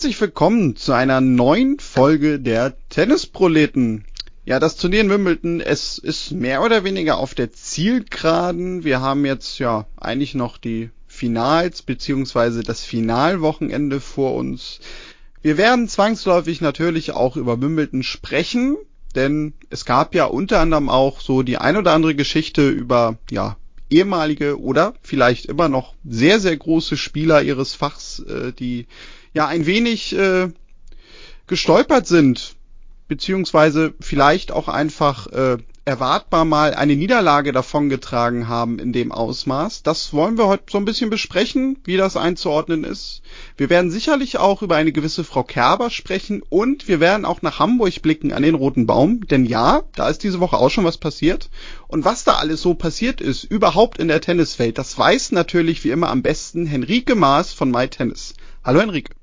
Herzlich willkommen zu einer neuen Folge der Tennisproleten. Ja, das Turnier in Wimbledon, es ist mehr oder weniger auf der Zielgeraden. Wir haben jetzt ja eigentlich noch die Finals beziehungsweise das Finalwochenende vor uns. Wir werden zwangsläufig natürlich auch über Wimbledon sprechen, denn es gab ja unter anderem auch so die ein oder andere Geschichte über ja ehemalige oder vielleicht immer noch sehr sehr große Spieler ihres Fachs, äh, die ja ein wenig äh, gestolpert sind beziehungsweise vielleicht auch einfach äh, erwartbar mal eine Niederlage davongetragen haben in dem Ausmaß. Das wollen wir heute so ein bisschen besprechen, wie das einzuordnen ist. Wir werden sicherlich auch über eine gewisse Frau Kerber sprechen und wir werden auch nach Hamburg blicken an den Roten Baum, denn ja, da ist diese Woche auch schon was passiert. Und was da alles so passiert ist, überhaupt in der Tenniswelt, das weiß natürlich wie immer am besten Henrike Maas von MyTennis. Hallo Henrike.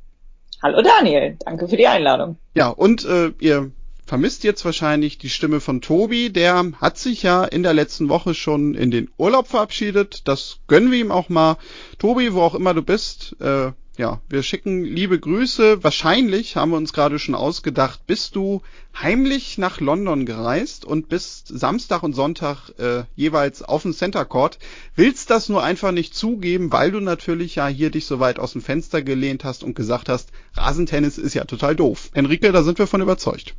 Hallo Daniel, danke für die Einladung. Ja, und äh, ihr vermisst jetzt wahrscheinlich die Stimme von Tobi. Der hat sich ja in der letzten Woche schon in den Urlaub verabschiedet. Das gönnen wir ihm auch mal. Tobi, wo auch immer du bist, äh, ja, wir schicken liebe Grüße. Wahrscheinlich haben wir uns gerade schon ausgedacht, bist du heimlich nach London gereist und bist Samstag und Sonntag äh, jeweils auf dem Center Court. Willst das nur einfach nicht zugeben, weil du natürlich ja hier dich so weit aus dem Fenster gelehnt hast und gesagt hast, Rasentennis ist ja total doof. Enrique, da sind wir von überzeugt.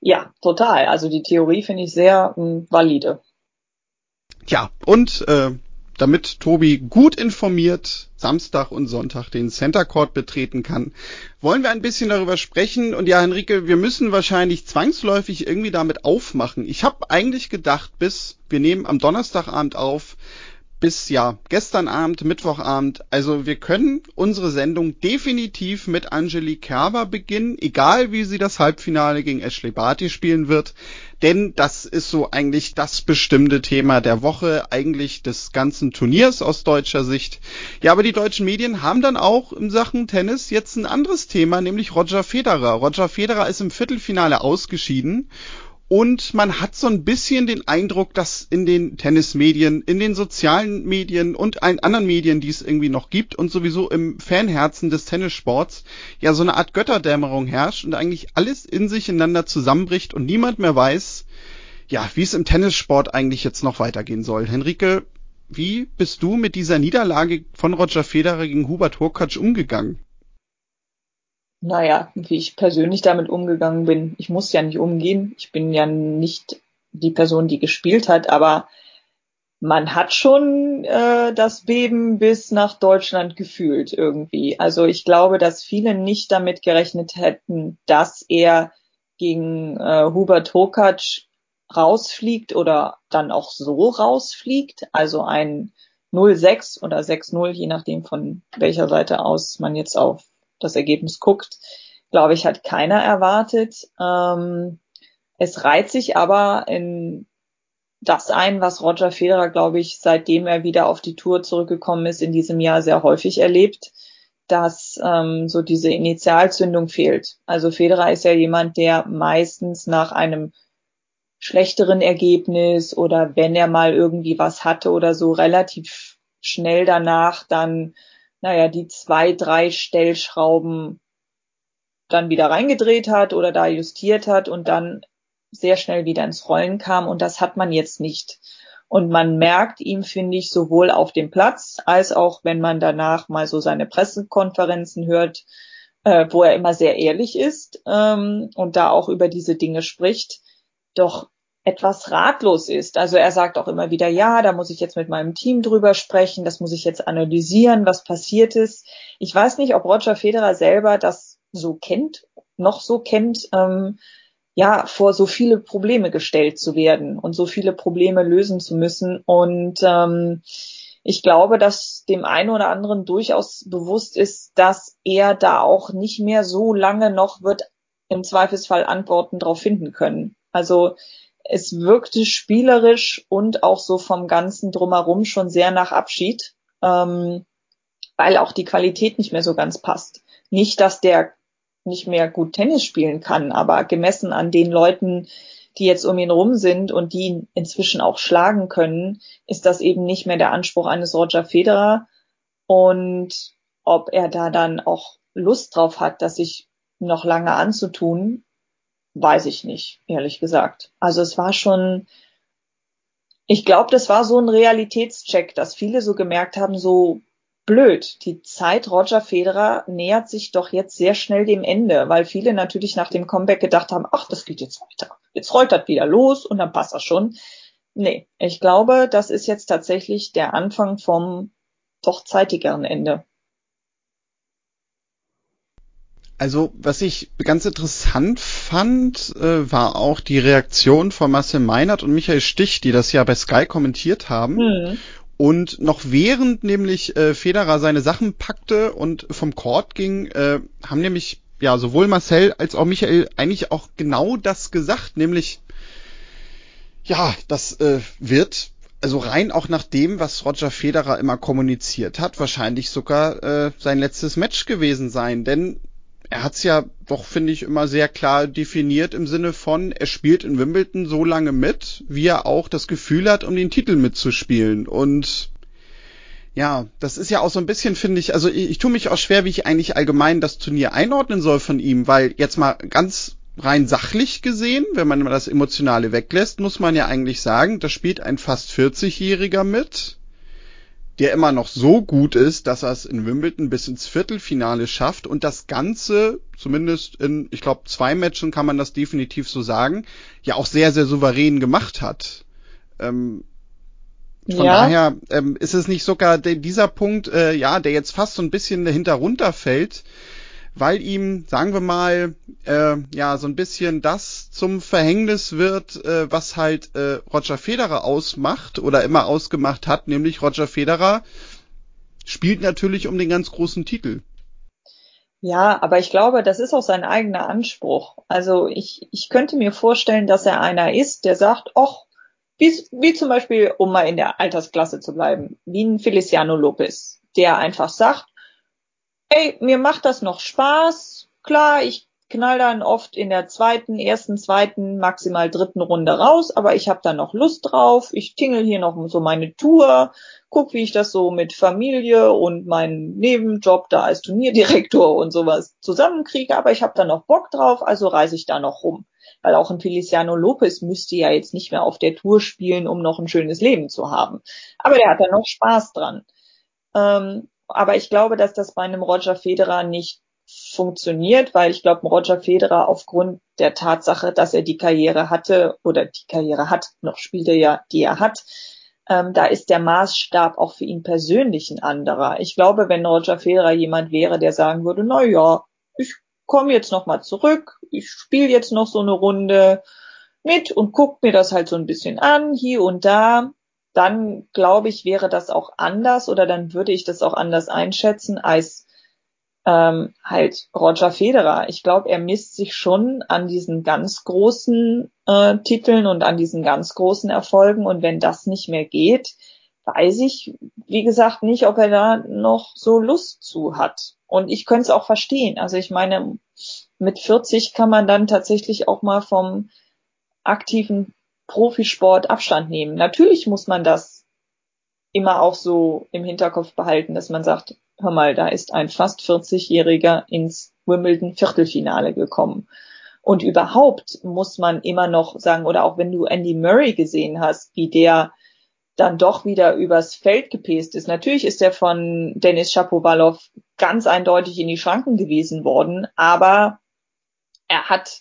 Ja, total. Also die Theorie finde ich sehr mh, hm, valide. Ja, und äh, damit Tobi gut informiert Samstag und Sonntag den Center Court betreten kann, wollen wir ein bisschen darüber sprechen. Und ja, Henrike, wir müssen wahrscheinlich zwangsläufig irgendwie damit aufmachen. Ich habe eigentlich gedacht, bis wir nehmen am Donnerstagabend auf, bis ja gestern Abend, Mittwochabend. Also wir können unsere Sendung definitiv mit Angelique Kerber beginnen, egal wie sie das Halbfinale gegen Ashley Barty spielen wird. Denn das ist so eigentlich das bestimmte Thema der Woche, eigentlich des ganzen Turniers aus deutscher Sicht. Ja, aber die deutschen Medien haben dann auch in Sachen Tennis jetzt ein anderes Thema, nämlich Roger Federer. Roger Federer ist im Viertelfinale ausgeschieden und man hat so ein bisschen den Eindruck, dass in den Tennismedien, in den sozialen Medien und allen anderen Medien, die es irgendwie noch gibt und sowieso im Fanherzen des Tennissports, ja so eine Art Götterdämmerung herrscht und eigentlich alles in sich ineinander zusammenbricht und niemand mehr weiß, ja, wie es im Tennissport eigentlich jetzt noch weitergehen soll. Henrike, wie bist du mit dieser Niederlage von Roger Federer gegen Hubert Hurkacz umgegangen? Naja, wie ich persönlich damit umgegangen bin. Ich muss ja nicht umgehen. Ich bin ja nicht die Person, die gespielt hat, aber man hat schon äh, das Beben bis nach Deutschland gefühlt irgendwie. Also ich glaube, dass viele nicht damit gerechnet hätten, dass er gegen äh, Hubert Hokatsch rausfliegt oder dann auch so rausfliegt. Also ein 0-6 oder 6-0, je nachdem von welcher Seite aus man jetzt auf das Ergebnis guckt, glaube ich, hat keiner erwartet. Ähm, es reiht sich aber in das ein, was Roger Federer, glaube ich, seitdem er wieder auf die Tour zurückgekommen ist, in diesem Jahr sehr häufig erlebt, dass ähm, so diese Initialzündung fehlt. Also Federer ist ja jemand, der meistens nach einem schlechteren Ergebnis oder wenn er mal irgendwie was hatte oder so relativ schnell danach dann naja, die zwei, drei Stellschrauben dann wieder reingedreht hat oder da justiert hat und dann sehr schnell wieder ins Rollen kam. Und das hat man jetzt nicht. Und man merkt ihm, finde ich, sowohl auf dem Platz als auch, wenn man danach mal so seine Pressekonferenzen hört, äh, wo er immer sehr ehrlich ist ähm, und da auch über diese Dinge spricht, doch etwas ratlos ist. Also er sagt auch immer wieder, ja, da muss ich jetzt mit meinem Team drüber sprechen, das muss ich jetzt analysieren, was passiert ist. Ich weiß nicht, ob Roger Federer selber das so kennt, noch so kennt, ähm, ja, vor so viele Probleme gestellt zu werden und so viele Probleme lösen zu müssen. Und ähm, ich glaube, dass dem einen oder anderen durchaus bewusst ist, dass er da auch nicht mehr so lange noch wird im Zweifelsfall Antworten darauf finden können. Also es wirkte spielerisch und auch so vom ganzen drumherum schon sehr nach Abschied, ähm, weil auch die Qualität nicht mehr so ganz passt. Nicht, dass der nicht mehr gut Tennis spielen kann, aber gemessen an den Leuten, die jetzt um ihn rum sind und die ihn inzwischen auch schlagen können, ist das eben nicht mehr der Anspruch eines Roger Federer. Und ob er da dann auch Lust drauf hat, das sich noch lange anzutun, weiß ich nicht, ehrlich gesagt. Also es war schon, ich glaube, das war so ein Realitätscheck, dass viele so gemerkt haben, so blöd, die Zeit Roger Federer nähert sich doch jetzt sehr schnell dem Ende, weil viele natürlich nach dem Comeback gedacht haben, ach, das geht jetzt weiter. Jetzt rollt das wieder los und dann passt das schon. Nee, ich glaube, das ist jetzt tatsächlich der Anfang vom doch zeitigeren Ende. Also, was ich ganz interessant fand, äh, war auch die Reaktion von Marcel Meinert und Michael Stich, die das ja bei Sky kommentiert haben. Mhm. Und noch während nämlich äh, Federer seine Sachen packte und vom Court ging, äh, haben nämlich ja sowohl Marcel als auch Michael eigentlich auch genau das gesagt, nämlich ja, das äh, wird also rein auch nach dem, was Roger Federer immer kommuniziert hat, wahrscheinlich sogar äh, sein letztes Match gewesen sein, denn er hat's ja doch, finde ich, immer sehr klar definiert im Sinne von, er spielt in Wimbledon so lange mit, wie er auch das Gefühl hat, um den Titel mitzuspielen. Und ja, das ist ja auch so ein bisschen, finde ich, also ich, ich tue mich auch schwer, wie ich eigentlich allgemein das Turnier einordnen soll von ihm, weil jetzt mal ganz rein sachlich gesehen, wenn man mal das Emotionale weglässt, muss man ja eigentlich sagen, da spielt ein fast 40-Jähriger mit, der immer noch so gut ist, dass er es in Wimbledon bis ins Viertelfinale schafft und das Ganze, zumindest in, ich glaube, zwei Matchen kann man das definitiv so sagen, ja auch sehr, sehr souverän gemacht hat. Ähm, von ja. daher ähm, ist es nicht sogar dieser Punkt, äh, ja, der jetzt fast so ein bisschen dahinter runterfällt, weil ihm, sagen wir mal, äh, ja, so ein bisschen das zum Verhängnis wird, äh, was halt äh, Roger Federer ausmacht oder immer ausgemacht hat, nämlich Roger Federer spielt natürlich um den ganz großen Titel. Ja, aber ich glaube, das ist auch sein eigener Anspruch. Also ich, ich könnte mir vorstellen, dass er einer ist, der sagt, ach, wie, wie zum Beispiel, um mal in der Altersklasse zu bleiben, wie ein Feliciano Lopez, der einfach sagt, hey, mir macht das noch Spaß. Klar, ich knall dann oft in der zweiten, ersten, zweiten, maximal dritten Runde raus, aber ich habe da noch Lust drauf. Ich tingel hier noch so meine Tour, guck, wie ich das so mit Familie und meinem Nebenjob da als Turnierdirektor und sowas zusammenkriege, aber ich habe da noch Bock drauf, also reise ich da noch rum. Weil auch ein Feliciano Lopez müsste ja jetzt nicht mehr auf der Tour spielen, um noch ein schönes Leben zu haben. Aber der hat da noch Spaß dran. Ähm, aber ich glaube, dass das bei einem Roger Federer nicht funktioniert, weil ich glaube, Roger Federer aufgrund der Tatsache, dass er die Karriere hatte oder die Karriere hat, noch spielt er ja, die er hat, ähm, da ist der Maßstab auch für ihn persönlich ein anderer. Ich glaube, wenn Roger Federer jemand wäre, der sagen würde, na ja, ich komme jetzt noch mal zurück, ich spiele jetzt noch so eine Runde mit und guck mir das halt so ein bisschen an, hier und da, dann glaube ich, wäre das auch anders oder dann würde ich das auch anders einschätzen als ähm, halt Roger Federer. Ich glaube, er misst sich schon an diesen ganz großen äh, Titeln und an diesen ganz großen Erfolgen. Und wenn das nicht mehr geht, weiß ich, wie gesagt, nicht, ob er da noch so Lust zu hat. Und ich könnte es auch verstehen. Also ich meine, mit 40 kann man dann tatsächlich auch mal vom aktiven Profisport Abstand nehmen. Natürlich muss man das immer auch so im Hinterkopf behalten, dass man sagt, hör mal, da ist ein fast 40-Jähriger ins Wimbledon Viertelfinale gekommen. Und überhaupt muss man immer noch sagen, oder auch wenn du Andy Murray gesehen hast, wie der dann doch wieder übers Feld gepäst ist. Natürlich ist er von Dennis Shapovalov ganz eindeutig in die Schranken gewiesen worden, aber er hat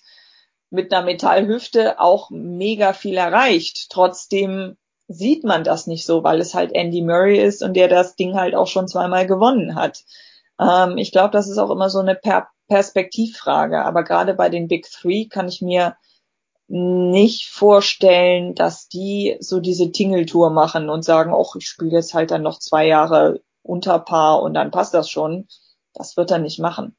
mit einer Metallhüfte auch mega viel erreicht. Trotzdem sieht man das nicht so, weil es halt Andy Murray ist und der das Ding halt auch schon zweimal gewonnen hat. Ähm, ich glaube, das ist auch immer so eine per Perspektivfrage. Aber gerade bei den Big Three kann ich mir nicht vorstellen, dass die so diese Tingeltour machen und sagen, oh, ich spiele jetzt halt dann noch zwei Jahre unter Paar und dann passt das schon. Das wird er nicht machen.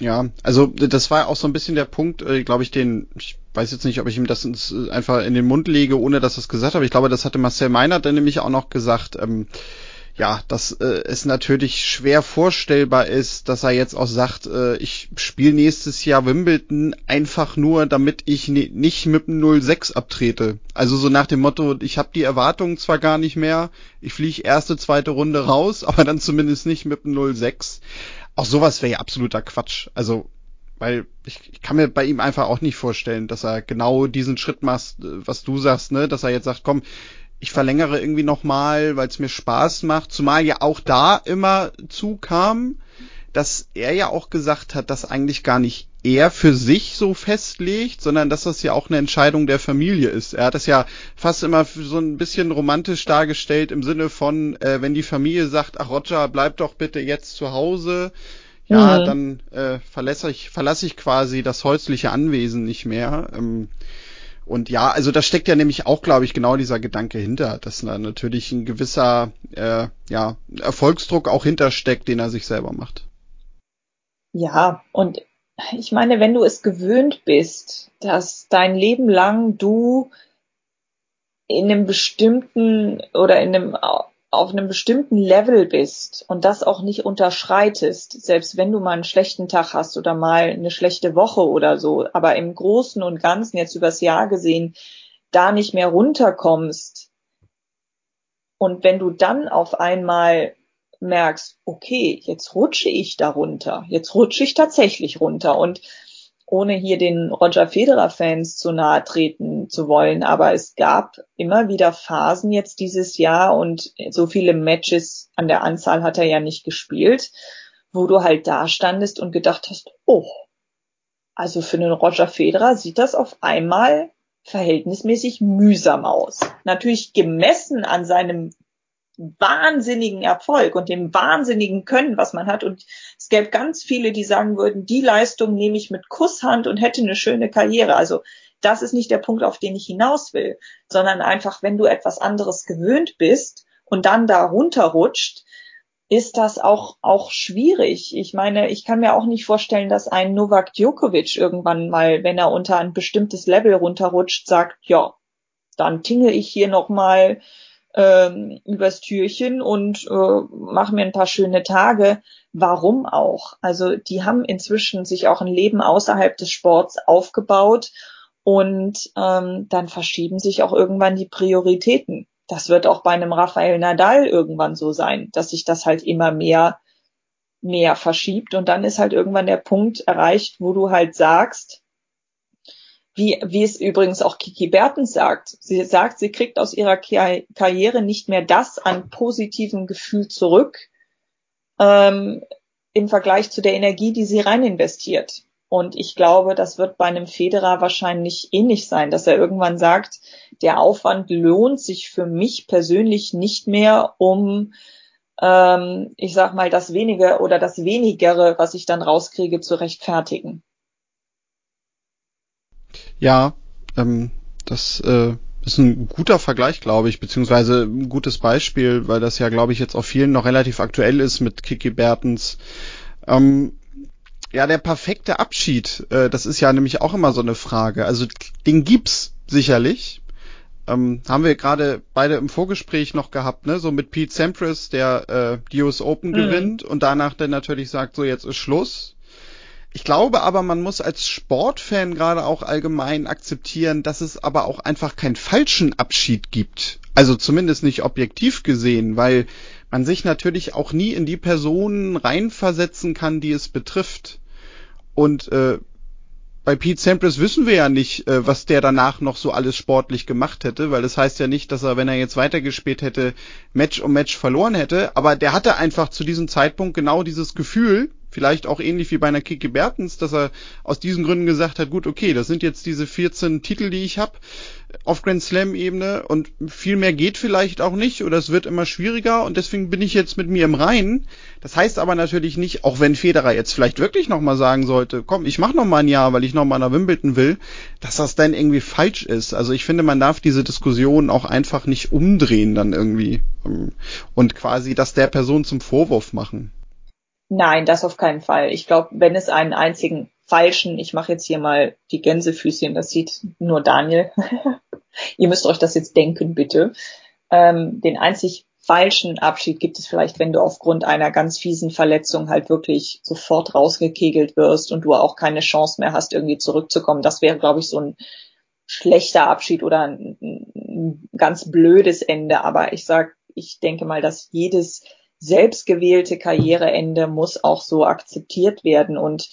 Ja, also das war auch so ein bisschen der Punkt, äh, glaube ich, den, ich weiß jetzt nicht, ob ich ihm das ins, äh, einfach in den Mund lege, ohne dass er es gesagt habe. Ich glaube, das hatte Marcel Meinert dann nämlich auch noch gesagt. Ähm, ja, dass äh, es natürlich schwer vorstellbar ist, dass er jetzt auch sagt, äh, ich spiele nächstes Jahr Wimbledon einfach nur, damit ich ne, nicht mit dem 06 abtrete. Also so nach dem Motto, ich habe die Erwartungen zwar gar nicht mehr, ich fliege erste, zweite Runde raus, aber dann zumindest nicht mit dem 06. Auch sowas wäre ja absoluter Quatsch. Also weil ich, ich kann mir bei ihm einfach auch nicht vorstellen, dass er genau diesen Schritt macht, äh, was du sagst, ne, dass er jetzt sagt, komm, ich verlängere irgendwie nochmal, weil es mir Spaß macht, zumal ja auch da immer zukam, dass er ja auch gesagt hat, dass eigentlich gar nicht er für sich so festlegt, sondern dass das ja auch eine Entscheidung der Familie ist. Er hat es ja fast immer so ein bisschen romantisch dargestellt im Sinne von, äh, wenn die Familie sagt, ach Roger, bleib doch bitte jetzt zu Hause, ja, mhm. dann äh, verlasse ich, verlasse ich quasi das häusliche Anwesen nicht mehr. Ähm, und ja, also da steckt ja nämlich auch, glaube ich, genau dieser Gedanke hinter, dass da natürlich ein gewisser äh, ja, Erfolgsdruck auch hintersteckt, den er sich selber macht. Ja, und ich meine, wenn du es gewöhnt bist, dass dein Leben lang du in einem bestimmten oder in einem auf einem bestimmten Level bist und das auch nicht unterschreitest, selbst wenn du mal einen schlechten Tag hast oder mal eine schlechte Woche oder so, aber im Großen und Ganzen jetzt übers Jahr gesehen da nicht mehr runterkommst und wenn du dann auf einmal merkst, okay, jetzt rutsche ich da runter, jetzt rutsche ich tatsächlich runter und ohne hier den Roger Federer-Fans zu nahe treten zu wollen, aber es gab immer wieder Phasen jetzt dieses Jahr und so viele Matches an der Anzahl hat er ja nicht gespielt, wo du halt da standest und gedacht hast, oh, also für einen Roger Federer sieht das auf einmal verhältnismäßig mühsam aus. Natürlich gemessen an seinem wahnsinnigen Erfolg und dem wahnsinnigen Können, was man hat. Und es gäbe ganz viele, die sagen würden, die Leistung nehme ich mit Kusshand und hätte eine schöne Karriere. Also das ist nicht der Punkt, auf den ich hinaus will, sondern einfach, wenn du etwas anderes gewöhnt bist und dann da runterrutscht, ist das auch, auch schwierig. Ich meine, ich kann mir auch nicht vorstellen, dass ein Novak Djokovic irgendwann mal, wenn er unter ein bestimmtes Level runterrutscht, sagt, ja, dann tingle ich hier nochmal ähm, übers Türchen und äh, mache mir ein paar schöne Tage. Warum auch? Also die haben inzwischen sich auch ein Leben außerhalb des Sports aufgebaut und ähm, dann verschieben sich auch irgendwann die Prioritäten. Das wird auch bei einem Rafael Nadal irgendwann so sein, dass sich das halt immer mehr mehr verschiebt und dann ist halt irgendwann der Punkt erreicht, wo du halt sagst, wie, wie es übrigens auch Kiki Bertens sagt. Sie sagt, sie kriegt aus ihrer Karriere nicht mehr das an positivem Gefühl zurück ähm, im Vergleich zu der Energie, die sie rein investiert. Und ich glaube, das wird bei einem Federer wahrscheinlich ähnlich sein, dass er irgendwann sagt, der Aufwand lohnt sich für mich persönlich nicht mehr, um, ähm, ich sag mal, das wenige oder das wenigere, was ich dann rauskriege, zu rechtfertigen. Ja, ähm, das äh, ist ein guter Vergleich, glaube ich, beziehungsweise ein gutes Beispiel, weil das ja, glaube ich, jetzt auf vielen noch relativ aktuell ist mit Kiki Bertens. Ähm, ja, der perfekte Abschied, äh, das ist ja nämlich auch immer so eine Frage. Also den gibt's sicherlich. Ähm, haben wir gerade beide im Vorgespräch noch gehabt, ne? So mit Pete Sampras, der äh, die US Open mhm. gewinnt und danach dann natürlich sagt, so jetzt ist Schluss. Ich glaube aber, man muss als Sportfan gerade auch allgemein akzeptieren, dass es aber auch einfach keinen falschen Abschied gibt. Also zumindest nicht objektiv gesehen, weil man sich natürlich auch nie in die Personen reinversetzen kann, die es betrifft. Und äh, bei Pete Sampras wissen wir ja nicht, äh, was der danach noch so alles sportlich gemacht hätte, weil das heißt ja nicht, dass er, wenn er jetzt weitergespielt hätte, Match um Match verloren hätte, aber der hatte einfach zu diesem Zeitpunkt genau dieses Gefühl, vielleicht auch ähnlich wie bei einer Kiki Bertens, dass er aus diesen Gründen gesagt hat, gut, okay, das sind jetzt diese 14 Titel, die ich habe auf Grand Slam Ebene und viel mehr geht vielleicht auch nicht oder es wird immer schwieriger und deswegen bin ich jetzt mit mir im Reinen. Das heißt aber natürlich nicht, auch wenn Federer jetzt vielleicht wirklich nochmal sagen sollte, komm, ich mach noch mal ein Jahr, weil ich noch mal nach Wimbledon will, dass das dann irgendwie falsch ist. Also ich finde, man darf diese Diskussion auch einfach nicht umdrehen dann irgendwie ähm, und quasi das der Person zum Vorwurf machen. Nein, das auf keinen Fall. Ich glaube, wenn es einen einzigen falschen, ich mache jetzt hier mal die Gänsefüßchen, das sieht nur Daniel. Ihr müsst euch das jetzt denken, bitte. Ähm, den einzig falschen Abschied gibt es vielleicht, wenn du aufgrund einer ganz fiesen Verletzung halt wirklich sofort rausgekegelt wirst und du auch keine Chance mehr hast, irgendwie zurückzukommen. Das wäre, glaube ich, so ein schlechter Abschied oder ein, ein ganz blödes Ende. Aber ich sag, ich denke mal, dass jedes selbstgewählte Karriereende muss auch so akzeptiert werden und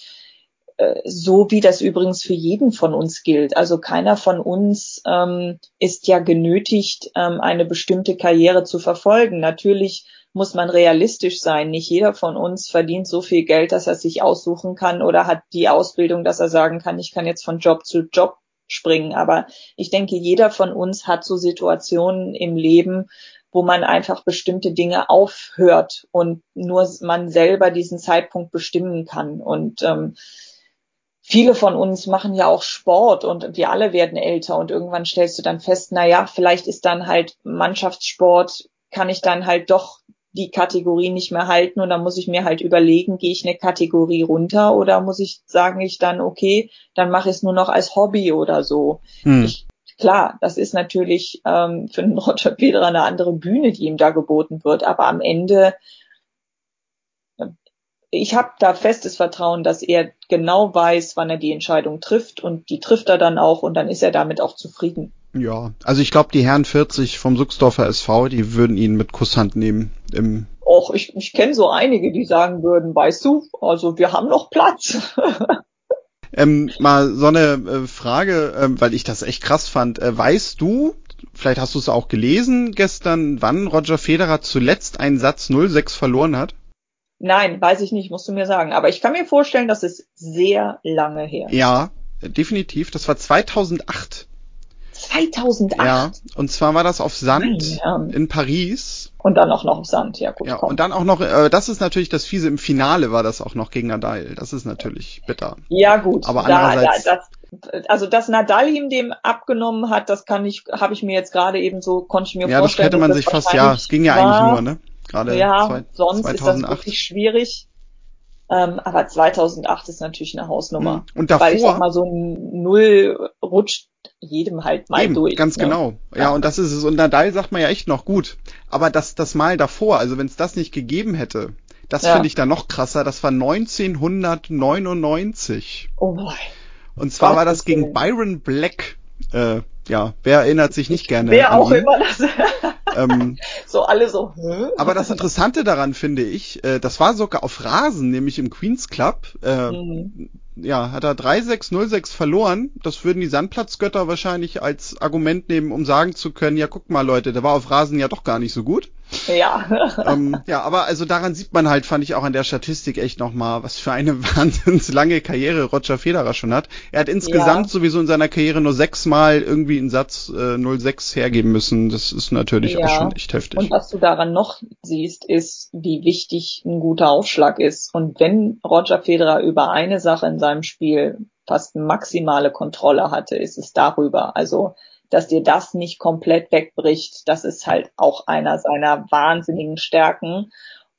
äh, so wie das übrigens für jeden von uns gilt. Also keiner von uns ähm, ist ja genötigt, ähm, eine bestimmte Karriere zu verfolgen. Natürlich muss man realistisch sein. Nicht jeder von uns verdient so viel Geld, dass er sich aussuchen kann oder hat die Ausbildung, dass er sagen kann, ich kann jetzt von Job zu Job springen. Aber ich denke, jeder von uns hat so Situationen im Leben, wo man einfach bestimmte Dinge aufhört und nur man selber diesen Zeitpunkt bestimmen kann. Und ähm, viele von uns machen ja auch Sport und wir alle werden älter und irgendwann stellst du dann fest, na ja, vielleicht ist dann halt Mannschaftssport, kann ich dann halt doch die Kategorie nicht mehr halten und dann muss ich mir halt überlegen, gehe ich eine Kategorie runter oder muss ich sagen ich dann, okay, dann mache ich es nur noch als Hobby oder so. Hm. Ich Klar, das ist natürlich ähm, für einen Roger Federer eine andere Bühne, die ihm da geboten wird, aber am Ende ich habe da festes Vertrauen, dass er genau weiß, wann er die Entscheidung trifft und die trifft er dann auch und dann ist er damit auch zufrieden. Ja, also ich glaube, die Herren 40 vom Suchsdorfer SV, die würden ihn mit Kusshand nehmen im Och, ich, ich kenne so einige, die sagen würden, weißt du, also wir haben noch Platz. Ähm, mal so eine äh, Frage, äh, weil ich das echt krass fand. Äh, weißt du, vielleicht hast du es auch gelesen gestern, wann Roger Federer zuletzt einen Satz 06 verloren hat? Nein, weiß ich nicht, musst du mir sagen. Aber ich kann mir vorstellen, das ist sehr lange her. Ja, definitiv. Das war 2008. 2008. Ja, und zwar war das auf Sand in Paris. Und dann auch noch auf Sand, ja gut. Ja, komm. und dann auch noch, äh, das ist natürlich das Fiese, im Finale war das auch noch gegen Nadal. Das ist natürlich bitter. Ja gut. Aber andererseits. Da, das, also dass Nadal ihm dem abgenommen hat, das kann ich, habe ich mir jetzt gerade eben so, konnte ich mir ja, vorstellen. Ja, das hätte man sich fast, ja, es ging ja war. eigentlich nur, ne? Gerade ja, zwei, sonst 2008. ist das wirklich schwierig. Ähm, aber 2008 ist natürlich eine Hausnummer. Hm. Und davor, weil ich sag mal, so ein Null rutscht jedem halt mal eben, durch. Ganz ne? genau. Ja, ja, und das ist es. Und Nadal sagt man ja echt noch gut. Aber das, das Mal davor, also wenn es das nicht gegeben hätte, das ja. finde ich da noch krasser. Das war 1999. Oh boy. Und zwar Gott war das gegen Byron Black. Äh, ja, wer erinnert sich nicht gerne? Wer auch ihn? immer das. ähm, so alle so. Hä? Aber das Interessante daran finde ich, äh, das war sogar auf Rasen, nämlich im Queens Club. Äh, mhm. Ja, hat er 3-6-0-6 verloren. Das würden die Sandplatzgötter wahrscheinlich als Argument nehmen, um sagen zu können, ja guck mal Leute, der war auf Rasen ja doch gar nicht so gut. Ja. ähm, ja, aber also daran sieht man halt, fand ich auch an der Statistik echt nochmal, was für eine wahnsinns lange Karriere Roger Federer schon hat. Er hat insgesamt ja. sowieso in seiner Karriere nur sechsmal irgendwie einen Satz äh, 06 hergeben müssen. Das ist natürlich ja. auch schon echt heftig. Und was du daran noch siehst, ist, wie wichtig ein guter Aufschlag ist. Und wenn Roger Federer über eine Sache in seinem Spiel fast maximale Kontrolle hatte, ist es darüber. Also dass dir das nicht komplett wegbricht, das ist halt auch einer seiner wahnsinnigen Stärken.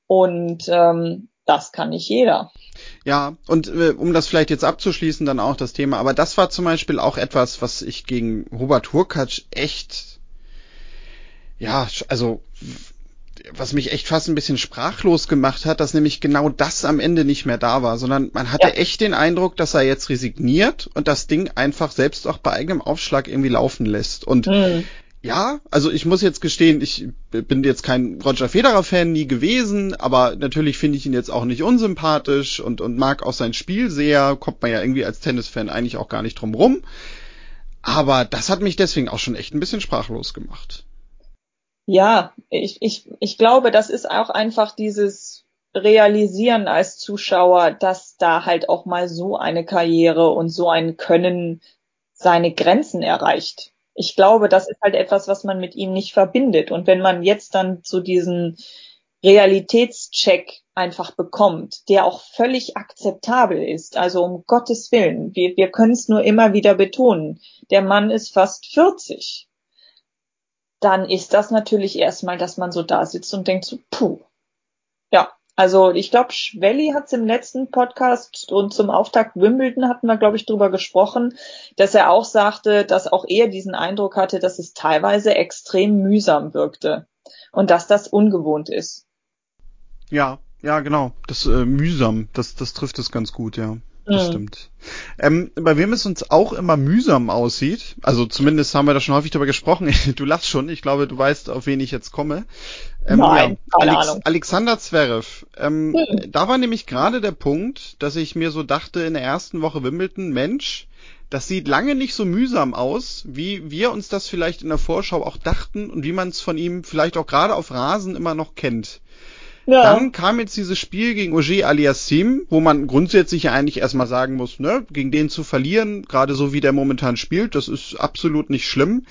Und ähm, das kann nicht jeder. Ja, und äh, um das vielleicht jetzt abzuschließen, dann auch das Thema, aber das war zum Beispiel auch etwas, was ich gegen Hubert Hurkacz echt, ja, also was mich echt fast ein bisschen sprachlos gemacht hat, dass nämlich genau das am Ende nicht mehr da war, sondern man hatte ja. echt den Eindruck, dass er jetzt resigniert und das Ding einfach selbst auch bei eigenem Aufschlag irgendwie laufen lässt. Und mhm. ja, also ich muss jetzt gestehen, ich bin jetzt kein Roger Federer Fan nie gewesen, aber natürlich finde ich ihn jetzt auch nicht unsympathisch und, und mag auch sein Spiel sehr, kommt man ja irgendwie als Tennisfan eigentlich auch gar nicht drum rum. Aber das hat mich deswegen auch schon echt ein bisschen sprachlos gemacht. Ja, ich, ich, ich glaube, das ist auch einfach dieses Realisieren als Zuschauer, dass da halt auch mal so eine Karriere und so ein Können seine Grenzen erreicht. Ich glaube, das ist halt etwas, was man mit ihm nicht verbindet. Und wenn man jetzt dann zu diesen Realitätscheck einfach bekommt, der auch völlig akzeptabel ist. Also um Gottes Willen, wir, wir können es nur immer wieder betonen. Der Mann ist fast 40 dann ist das natürlich erstmal, dass man so da sitzt und denkt so, puh. Ja, also ich glaube, Schwelli hat es im letzten Podcast und zum Auftakt Wimbledon hatten wir, glaube ich, drüber gesprochen, dass er auch sagte, dass auch er diesen Eindruck hatte, dass es teilweise extrem mühsam wirkte. und dass das ungewohnt ist. Ja, ja, genau. Das äh, mühsam, das, das trifft es ganz gut, ja. Das mhm. stimmt. Ähm, bei wem es uns auch immer mühsam aussieht, also zumindest haben wir da schon häufig drüber gesprochen, du lachst schon, ich glaube, du weißt, auf wen ich jetzt komme. Ähm, Nein, ja, Alex. Alexander Zverev. Ähm, mhm. Da war nämlich gerade der Punkt, dass ich mir so dachte in der ersten Woche Wimbledon, Mensch, das sieht lange nicht so mühsam aus, wie wir uns das vielleicht in der Vorschau auch dachten und wie man es von ihm vielleicht auch gerade auf Rasen immer noch kennt. Ja. Dann kam jetzt dieses Spiel gegen Ogier Aliassim, wo man grundsätzlich ja eigentlich erstmal sagen muss, ne, gegen den zu verlieren, gerade so wie der momentan spielt, das ist absolut nicht schlimm.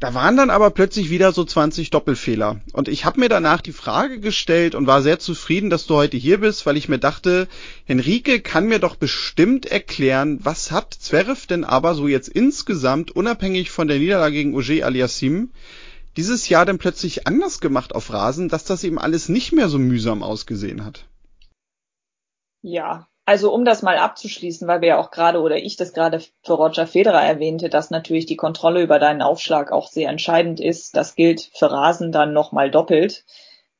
Da waren dann aber plötzlich wieder so 20 Doppelfehler. Und ich habe mir danach die Frage gestellt und war sehr zufrieden, dass du heute hier bist, weil ich mir dachte, Henrike kann mir doch bestimmt erklären, was hat Zverev denn aber so jetzt insgesamt, unabhängig von der Niederlage gegen Auger Aliassim, dieses Jahr denn plötzlich anders gemacht auf Rasen, dass das eben alles nicht mehr so mühsam ausgesehen hat? Ja, also um das mal abzuschließen, weil wir ja auch gerade oder ich das gerade für Roger Federer erwähnte, dass natürlich die Kontrolle über deinen Aufschlag auch sehr entscheidend ist. Das gilt für Rasen dann nochmal doppelt.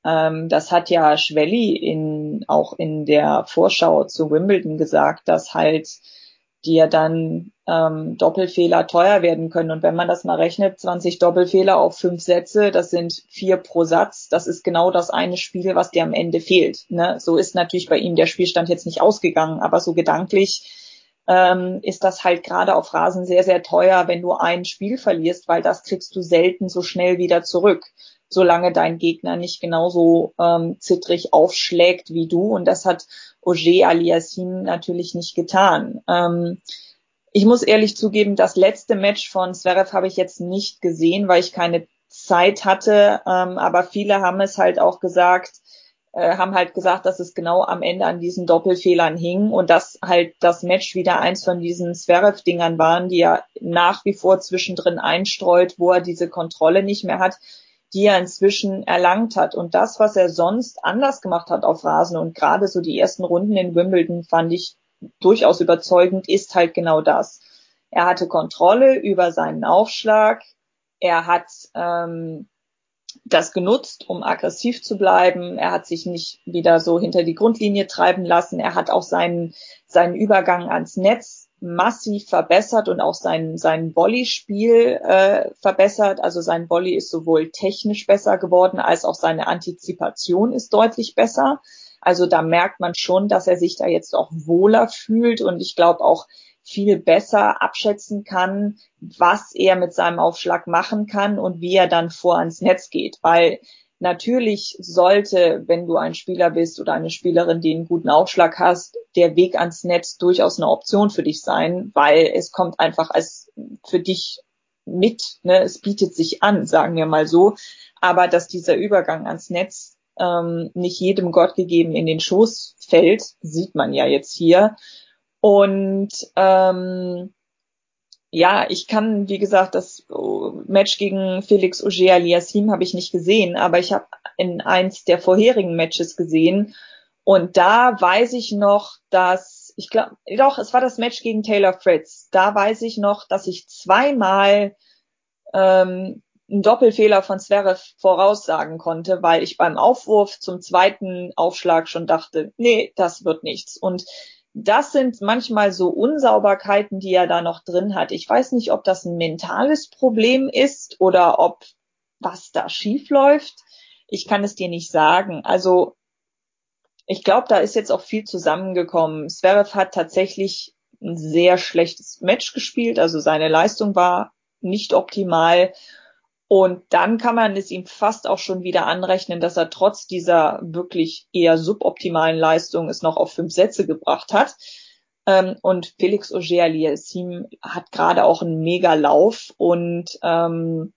Ähm, das hat ja Schwelli in, auch in der Vorschau zu Wimbledon gesagt, dass halt ja dann ähm, Doppelfehler teuer werden können. Und wenn man das mal rechnet, 20 Doppelfehler auf fünf Sätze, das sind vier pro Satz. Das ist genau das eine Spiel, was dir am Ende fehlt. Ne? So ist natürlich bei ihm der Spielstand jetzt nicht ausgegangen, aber so gedanklich ähm, ist das halt gerade auf Rasen sehr, sehr teuer, wenn du ein Spiel verlierst, weil das kriegst du selten so schnell wieder zurück solange dein Gegner nicht genauso ähm, zittrig aufschlägt wie du. Und das hat Auger Aliassim natürlich nicht getan. Ähm, ich muss ehrlich zugeben, das letzte Match von Zverev habe ich jetzt nicht gesehen, weil ich keine Zeit hatte. Ähm, aber viele haben es halt auch gesagt, äh, haben halt gesagt, dass es genau am Ende an diesen Doppelfehlern hing und dass halt das Match wieder eins von diesen Zverev-Dingern waren, die er nach wie vor zwischendrin einstreut, wo er diese Kontrolle nicht mehr hat die er inzwischen erlangt hat. Und das, was er sonst anders gemacht hat auf Rasen und gerade so die ersten Runden in Wimbledon fand ich durchaus überzeugend, ist halt genau das. Er hatte Kontrolle über seinen Aufschlag. Er hat ähm, das genutzt, um aggressiv zu bleiben. Er hat sich nicht wieder so hinter die Grundlinie treiben lassen. Er hat auch seinen, seinen Übergang ans Netz massiv verbessert und auch sein, sein Volley-Spiel äh, verbessert. Also sein Volley ist sowohl technisch besser geworden, als auch seine Antizipation ist deutlich besser. Also da merkt man schon, dass er sich da jetzt auch wohler fühlt und ich glaube auch viel besser abschätzen kann, was er mit seinem Aufschlag machen kann und wie er dann vor ans Netz geht. Weil Natürlich sollte, wenn du ein Spieler bist oder eine Spielerin, die einen guten Aufschlag hast, der Weg ans Netz durchaus eine Option für dich sein, weil es kommt einfach als für dich mit, ne? es bietet sich an, sagen wir mal so. Aber dass dieser Übergang ans Netz ähm, nicht jedem Gott gegeben in den Schoß fällt, sieht man ja jetzt hier. Und ähm, ja, ich kann, wie gesagt, das Match gegen Felix Auger Aliassim habe ich nicht gesehen, aber ich habe in eins der vorherigen Matches gesehen und da weiß ich noch, dass ich glaube, doch, es war das Match gegen Taylor Fritz. Da weiß ich noch, dass ich zweimal ähm, einen Doppelfehler von Zverev voraussagen konnte, weil ich beim Aufwurf zum zweiten Aufschlag schon dachte, nee, das wird nichts. Und das sind manchmal so Unsauberkeiten, die er da noch drin hat. Ich weiß nicht, ob das ein mentales Problem ist oder ob was da schief läuft. Ich kann es dir nicht sagen. Also ich glaube, da ist jetzt auch viel zusammengekommen. Zverev hat tatsächlich ein sehr schlechtes Match gespielt. Also seine Leistung war nicht optimal. Und dann kann man es ihm fast auch schon wieder anrechnen, dass er trotz dieser wirklich eher suboptimalen Leistung es noch auf fünf Sätze gebracht hat. Ähm, und Felix Auger-Aliassime hat gerade auch einen Mega-Lauf und ähm,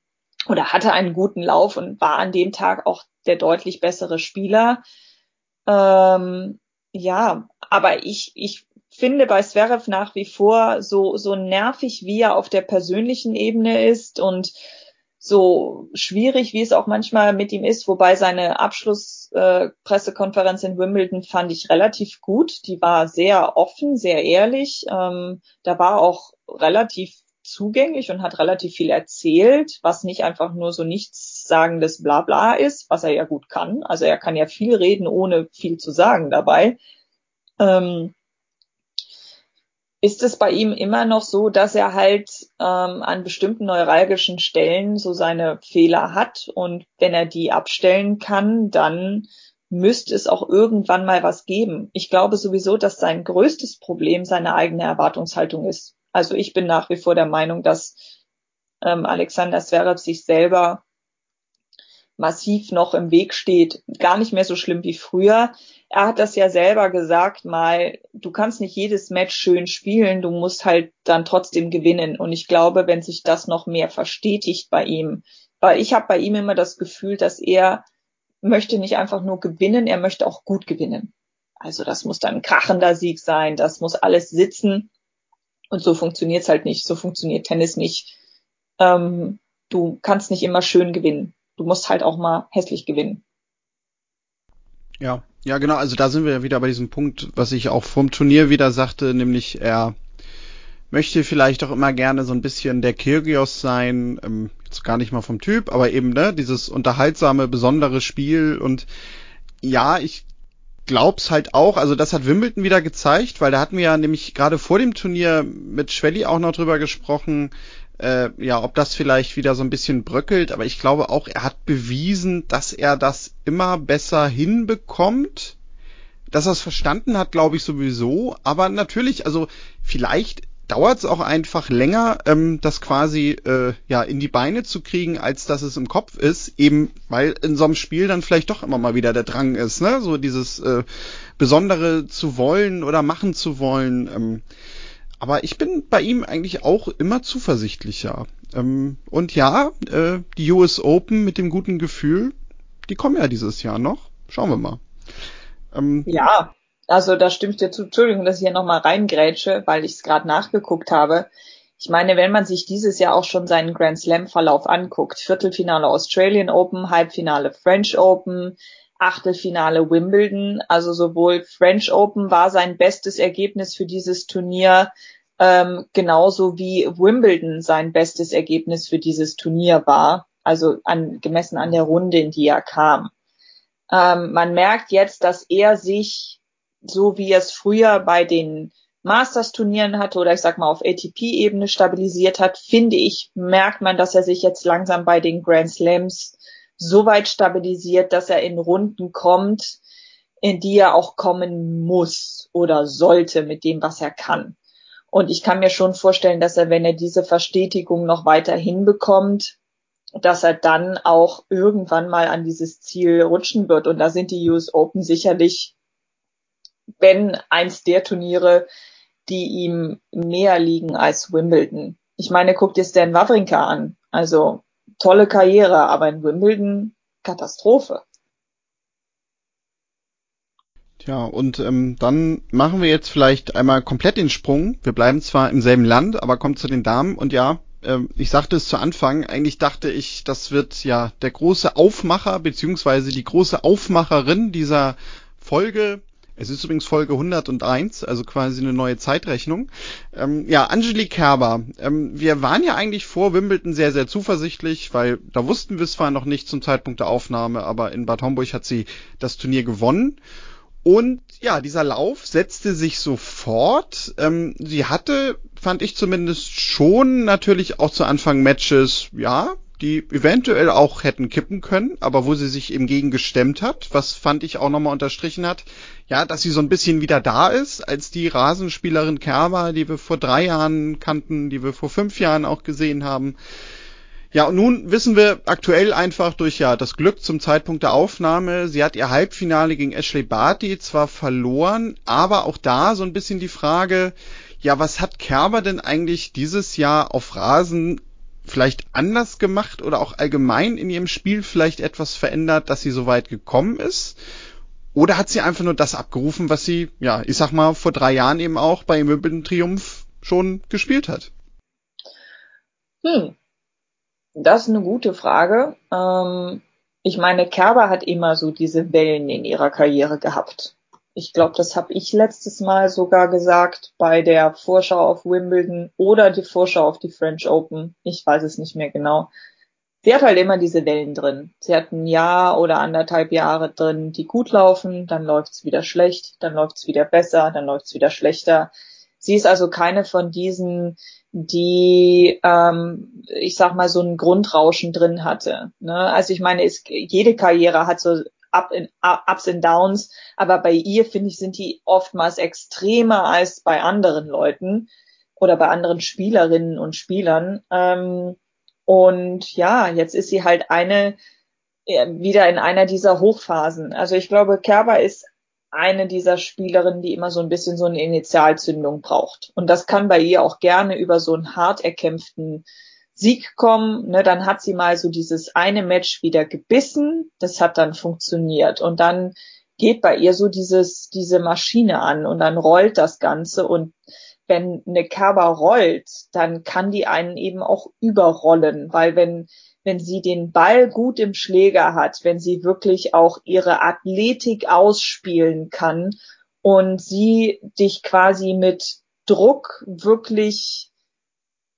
oder hatte einen guten Lauf und war an dem Tag auch der deutlich bessere Spieler. Ähm, ja, aber ich, ich finde bei Zverev nach wie vor so, so nervig, wie er auf der persönlichen Ebene ist und so schwierig, wie es auch manchmal mit ihm ist, wobei seine Abschlusspressekonferenz äh, in Wimbledon fand ich relativ gut. Die war sehr offen, sehr ehrlich. Ähm, da war auch relativ zugänglich und hat relativ viel erzählt, was nicht einfach nur so nichtssagendes Blabla ist, was er ja gut kann. Also er kann ja viel reden, ohne viel zu sagen dabei. Ähm, ist es bei ihm immer noch so, dass er halt ähm, an bestimmten neuralgischen Stellen so seine Fehler hat und wenn er die abstellen kann, dann müsste es auch irgendwann mal was geben. Ich glaube sowieso, dass sein größtes Problem seine eigene Erwartungshaltung ist. Also ich bin nach wie vor der Meinung, dass ähm, Alexander Zverev sich selber massiv noch im Weg steht. Gar nicht mehr so schlimm wie früher. Er hat das ja selber gesagt mal, du kannst nicht jedes Match schön spielen, du musst halt dann trotzdem gewinnen. Und ich glaube, wenn sich das noch mehr verstetigt bei ihm, weil ich habe bei ihm immer das Gefühl, dass er möchte nicht einfach nur gewinnen, er möchte auch gut gewinnen. Also das muss dann ein krachender Sieg sein, das muss alles sitzen. Und so funktioniert's halt nicht. So funktioniert Tennis nicht. Ähm, du kannst nicht immer schön gewinnen. Du musst halt auch mal hässlich gewinnen. Ja, ja, genau. Also da sind wir ja wieder bei diesem Punkt, was ich auch vom Turnier wieder sagte, nämlich er möchte vielleicht auch immer gerne so ein bisschen der Kyrgios sein, ähm, jetzt gar nicht mal vom Typ, aber eben ne, dieses unterhaltsame, besondere Spiel und ja, ich glaub's halt auch, also das hat Wimbledon wieder gezeigt, weil da hatten wir ja nämlich gerade vor dem Turnier mit Schwelli auch noch drüber gesprochen, äh, ja, ob das vielleicht wieder so ein bisschen bröckelt, aber ich glaube auch, er hat bewiesen, dass er das immer besser hinbekommt. Dass er es verstanden hat, glaube ich sowieso, aber natürlich, also vielleicht dauert es auch einfach länger, ähm, das quasi äh, ja in die Beine zu kriegen, als dass es im Kopf ist, eben weil in so einem Spiel dann vielleicht doch immer mal wieder der Drang ist, ne? So dieses äh, Besondere zu wollen oder machen zu wollen. Ähm, aber ich bin bei ihm eigentlich auch immer zuversichtlicher. Ähm, und ja, äh, die US Open mit dem guten Gefühl, die kommen ja dieses Jahr noch. Schauen wir mal. Ähm, ja, also da stimmt dir zu. Entschuldigung, dass ich hier nochmal reingrätsche, weil ich es gerade nachgeguckt habe. Ich meine, wenn man sich dieses Jahr auch schon seinen Grand Slam Verlauf anguckt, Viertelfinale Australian Open, Halbfinale French Open, Achtelfinale Wimbledon, also sowohl French Open war sein bestes Ergebnis für dieses Turnier, ähm, genauso wie Wimbledon sein bestes Ergebnis für dieses Turnier war, also an, gemessen an der Runde, in die er kam. Ähm, man merkt jetzt, dass er sich so wie es früher bei den Masters-Turnieren hatte oder ich sag mal auf ATP-Ebene stabilisiert hat, finde ich, merkt man, dass er sich jetzt langsam bei den Grand Slams so weit stabilisiert, dass er in Runden kommt, in die er auch kommen muss oder sollte mit dem, was er kann. Und ich kann mir schon vorstellen, dass er, wenn er diese Verstetigung noch weiter hinbekommt, dass er dann auch irgendwann mal an dieses Ziel rutschen wird. Und da sind die US Open sicherlich wenn eins der Turniere, die ihm mehr liegen als Wimbledon. Ich meine, guck dir Stan Wawrinka an. Also tolle Karriere, aber in Wimbledon Katastrophe. Tja, und ähm, dann machen wir jetzt vielleicht einmal komplett den Sprung. Wir bleiben zwar im selben Land, aber kommen zu den Damen. Und ja, ähm, ich sagte es zu Anfang, eigentlich dachte ich, das wird ja der große Aufmacher, beziehungsweise die große Aufmacherin dieser Folge es ist übrigens Folge 101, also quasi eine neue Zeitrechnung. Ähm, ja, Angelique Kerber. Ähm, wir waren ja eigentlich vor Wimbledon sehr, sehr zuversichtlich, weil da wussten wir es zwar noch nicht zum Zeitpunkt der Aufnahme, aber in Bad Homburg hat sie das Turnier gewonnen. Und ja, dieser Lauf setzte sich sofort. Ähm, sie hatte, fand ich zumindest schon natürlich auch zu Anfang Matches, ja, die eventuell auch hätten kippen können, aber wo sie sich eben gegen gestemmt hat, was fand ich auch nochmal unterstrichen hat, ja, dass sie so ein bisschen wieder da ist, als die Rasenspielerin Kerber, die wir vor drei Jahren kannten, die wir vor fünf Jahren auch gesehen haben. Ja, und nun wissen wir aktuell einfach durch ja das Glück zum Zeitpunkt der Aufnahme, sie hat ihr Halbfinale gegen Ashley Barty zwar verloren, aber auch da so ein bisschen die Frage, ja, was hat Kerber denn eigentlich dieses Jahr auf Rasen vielleicht anders gemacht oder auch allgemein in ihrem Spiel vielleicht etwas verändert, dass sie so weit gekommen ist? Oder hat sie einfach nur das abgerufen, was sie, ja, ich sag mal, vor drei Jahren eben auch bei Wimbledon Triumph schon gespielt hat? Hm. Das ist eine gute Frage. Ähm, ich meine, Kerber hat immer so diese Wellen in ihrer Karriere gehabt. Ich glaube, das habe ich letztes Mal sogar gesagt bei der Vorschau auf Wimbledon oder die Vorschau auf die French Open. Ich weiß es nicht mehr genau. Sie hat halt immer diese Wellen drin. Sie hat ein Jahr oder anderthalb Jahre drin, die gut laufen, dann läuft's wieder schlecht, dann läuft's wieder besser, dann läuft's wieder schlechter. Sie ist also keine von diesen, die, ähm, ich sag mal, so ein Grundrauschen drin hatte. Ne? Also ich meine, ist, jede Karriere hat so Up in, Ups and Downs, aber bei ihr, finde ich, sind die oftmals extremer als bei anderen Leuten oder bei anderen Spielerinnen und Spielern. Ähm, und ja, jetzt ist sie halt eine, äh, wieder in einer dieser Hochphasen. Also ich glaube, Kerber ist eine dieser Spielerinnen, die immer so ein bisschen so eine Initialzündung braucht. Und das kann bei ihr auch gerne über so einen hart erkämpften Sieg kommen. Ne, dann hat sie mal so dieses eine Match wieder gebissen. Das hat dann funktioniert. Und dann geht bei ihr so dieses, diese Maschine an und dann rollt das Ganze. Und wenn eine Kerber rollt, dann kann die einen eben auch überrollen, weil wenn wenn sie den Ball gut im Schläger hat, wenn sie wirklich auch ihre Athletik ausspielen kann und sie dich quasi mit Druck wirklich,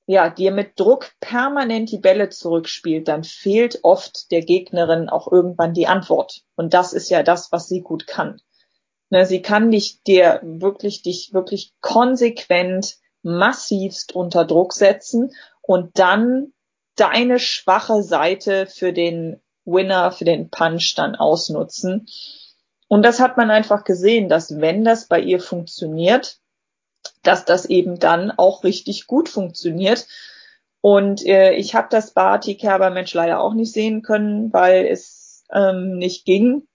ja, dir mit Druck permanent die Bälle zurückspielt, dann fehlt oft der Gegnerin auch irgendwann die Antwort. Und das ist ja das, was sie gut kann. Ne, sie kann dich dir wirklich, dich wirklich konsequent massivst unter Druck setzen und dann deine schwache Seite für den Winner, für den Punch dann ausnutzen. Und das hat man einfach gesehen, dass wenn das bei ihr funktioniert, dass das eben dann auch richtig gut funktioniert. Und äh, ich habe das Barty Kerber Match leider auch nicht sehen können, weil es ähm, nicht ging,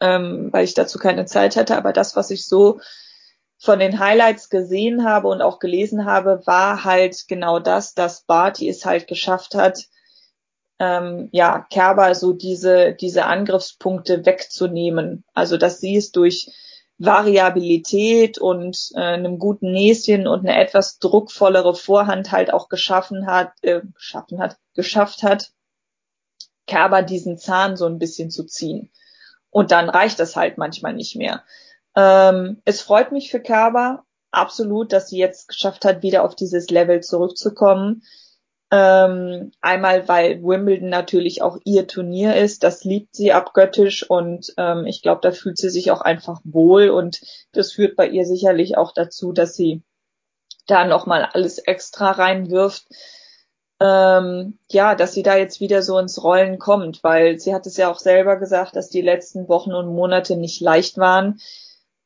ähm, weil ich dazu keine Zeit hatte. Aber das, was ich so von den Highlights gesehen habe und auch gelesen habe, war halt genau das, dass Barty es halt geschafft hat, ähm, ja, Kerber so diese, diese Angriffspunkte wegzunehmen. Also, dass sie es durch Variabilität und äh, einem guten Näschen und eine etwas druckvollere Vorhand halt auch geschaffen hat, äh, geschaffen hat, geschafft hat, Kerber diesen Zahn so ein bisschen zu ziehen. Und dann reicht das halt manchmal nicht mehr. Ähm, es freut mich für Kerber absolut, dass sie jetzt geschafft hat, wieder auf dieses Level zurückzukommen. Ähm, einmal, weil Wimbledon natürlich auch ihr Turnier ist, das liebt sie abgöttisch und ähm, ich glaube, da fühlt sie sich auch einfach wohl und das führt bei ihr sicherlich auch dazu, dass sie da nochmal alles extra reinwirft. Ähm, ja, dass sie da jetzt wieder so ins Rollen kommt, weil sie hat es ja auch selber gesagt, dass die letzten Wochen und Monate nicht leicht waren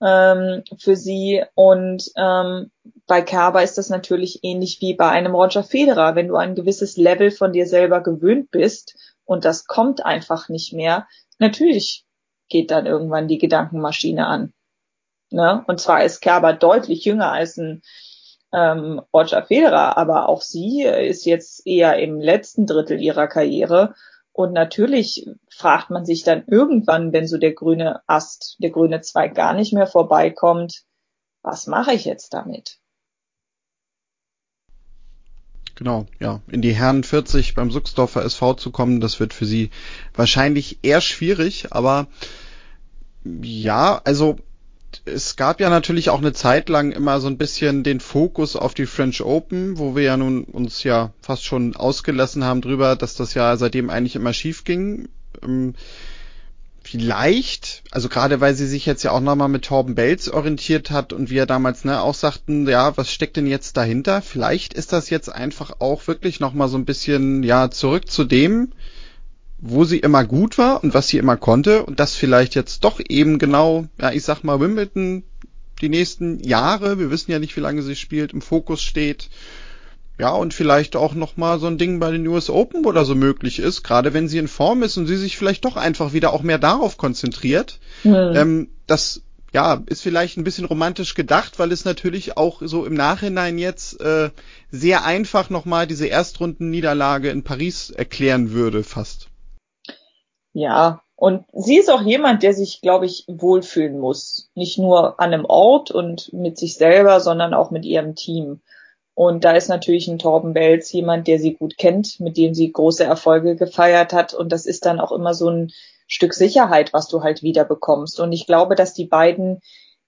ähm, für sie. Und ähm, bei Kerber ist das natürlich ähnlich wie bei einem Roger Federer. Wenn du ein gewisses Level von dir selber gewöhnt bist und das kommt einfach nicht mehr, natürlich geht dann irgendwann die Gedankenmaschine an. Ne? Und zwar ist Kerber deutlich jünger als ein ähm, Roger Federer, aber auch sie ist jetzt eher im letzten Drittel ihrer Karriere und natürlich fragt man sich dann irgendwann, wenn so der grüne Ast, der grüne Zweig gar nicht mehr vorbeikommt, was mache ich jetzt damit? Genau, ja. In die Herren 40 beim Suchsdorfer SV zu kommen, das wird für sie wahrscheinlich eher schwierig, aber ja, also es gab ja natürlich auch eine Zeit lang immer so ein bisschen den Fokus auf die French Open, wo wir ja nun uns ja fast schon ausgelassen haben drüber, dass das ja seitdem eigentlich immer schief ging. Ähm, vielleicht, also gerade weil sie sich jetzt ja auch nochmal mit Torben Belz orientiert hat und wir damals ne, auch sagten, ja, was steckt denn jetzt dahinter? Vielleicht ist das jetzt einfach auch wirklich nochmal so ein bisschen, ja, zurück zu dem, wo sie immer gut war und was sie immer konnte und das vielleicht jetzt doch eben genau, ja, ich sag mal, Wimbledon die nächsten Jahre, wir wissen ja nicht, wie lange sie spielt, im Fokus steht. Ja, und vielleicht auch nochmal so ein Ding bei den US Open oder so möglich ist, gerade wenn sie in Form ist und sie sich vielleicht doch einfach wieder auch mehr darauf konzentriert. Mhm. Ähm, das ja, ist vielleicht ein bisschen romantisch gedacht, weil es natürlich auch so im Nachhinein jetzt äh, sehr einfach nochmal diese Erstrundenniederlage in Paris erklären würde, fast. Ja, und sie ist auch jemand, der sich, glaube ich, wohlfühlen muss. Nicht nur an einem Ort und mit sich selber, sondern auch mit ihrem Team. Und da ist natürlich ein Torben Belz jemand, der sie gut kennt, mit dem sie große Erfolge gefeiert hat. Und das ist dann auch immer so ein Stück Sicherheit, was du halt wieder bekommst. Und ich glaube, dass die beiden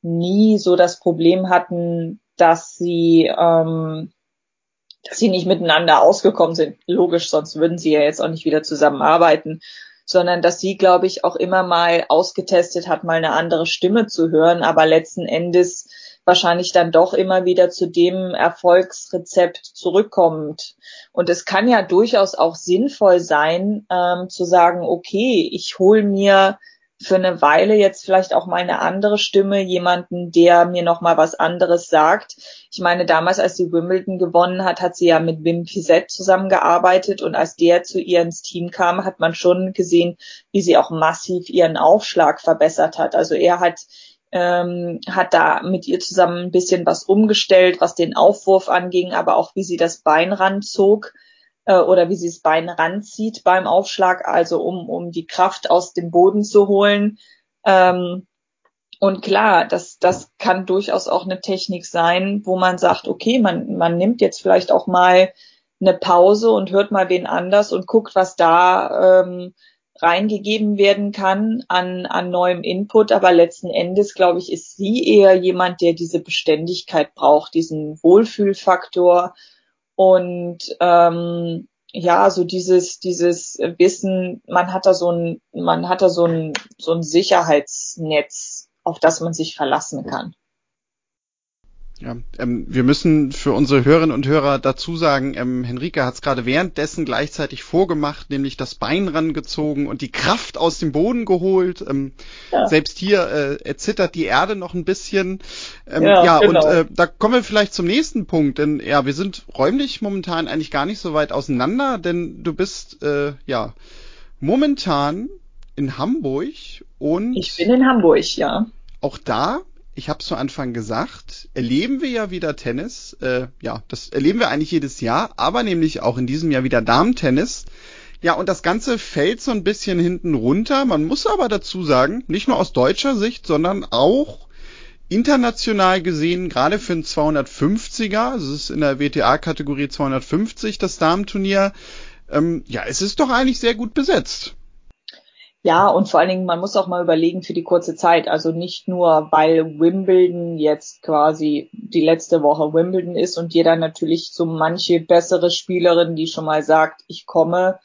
nie so das Problem hatten, dass sie, ähm, dass sie nicht miteinander ausgekommen sind. Logisch, sonst würden sie ja jetzt auch nicht wieder zusammenarbeiten, sondern dass sie, glaube ich, auch immer mal ausgetestet hat, mal eine andere Stimme zu hören, aber letzten Endes wahrscheinlich dann doch immer wieder zu dem Erfolgsrezept zurückkommt. Und es kann ja durchaus auch sinnvoll sein, ähm, zu sagen, okay, ich hole mir für eine Weile jetzt vielleicht auch mal eine andere Stimme, jemanden, der mir noch mal was anderes sagt. Ich meine, damals, als sie Wimbledon gewonnen hat, hat sie ja mit Wim Pizet zusammengearbeitet und als der zu ihr ins Team kam, hat man schon gesehen, wie sie auch massiv ihren Aufschlag verbessert hat. Also er hat ähm, hat da mit ihr zusammen ein bisschen was umgestellt, was den Aufwurf anging, aber auch wie sie das Bein ranzog äh, oder wie sie das Bein ranzieht beim Aufschlag, also um, um die Kraft aus dem Boden zu holen. Ähm, und klar, das, das kann durchaus auch eine Technik sein, wo man sagt, okay, man, man nimmt jetzt vielleicht auch mal eine Pause und hört mal wen anders und guckt, was da ähm, reingegeben werden kann an, an neuem Input. Aber letzten Endes, glaube ich, ist sie eher jemand, der diese Beständigkeit braucht, diesen Wohlfühlfaktor und ähm, ja, so dieses, dieses Wissen, man hat da so ein, man hat da so ein, so ein Sicherheitsnetz, auf das man sich verlassen kann. Ja, ähm, wir müssen für unsere Hörerinnen und Hörer dazu sagen, ähm, Henrike hat es gerade währenddessen gleichzeitig vorgemacht, nämlich das Bein rangezogen und die Kraft aus dem Boden geholt. Ähm, ja. Selbst hier äh, erzittert die Erde noch ein bisschen. Ähm, ja, ja genau. und äh, da kommen wir vielleicht zum nächsten Punkt, denn ja, wir sind räumlich momentan eigentlich gar nicht so weit auseinander, denn du bist äh, ja momentan in Hamburg und ich bin in Hamburg, ja. Auch da ich habe zu Anfang gesagt, erleben wir ja wieder Tennis. Äh, ja, das erleben wir eigentlich jedes Jahr, aber nämlich auch in diesem Jahr wieder Damen-Tennis. Ja, und das Ganze fällt so ein bisschen hinten runter. Man muss aber dazu sagen, nicht nur aus deutscher Sicht, sondern auch international gesehen, gerade für ein 250er, also es ist in der WTA-Kategorie 250 das Damenturnier, ähm, ja, es ist doch eigentlich sehr gut besetzt. Ja, und vor allen Dingen, man muss auch mal überlegen für die kurze Zeit. Also nicht nur, weil Wimbledon jetzt quasi die letzte Woche Wimbledon ist und jeder natürlich so manche bessere Spielerin, die schon mal sagt, ich komme,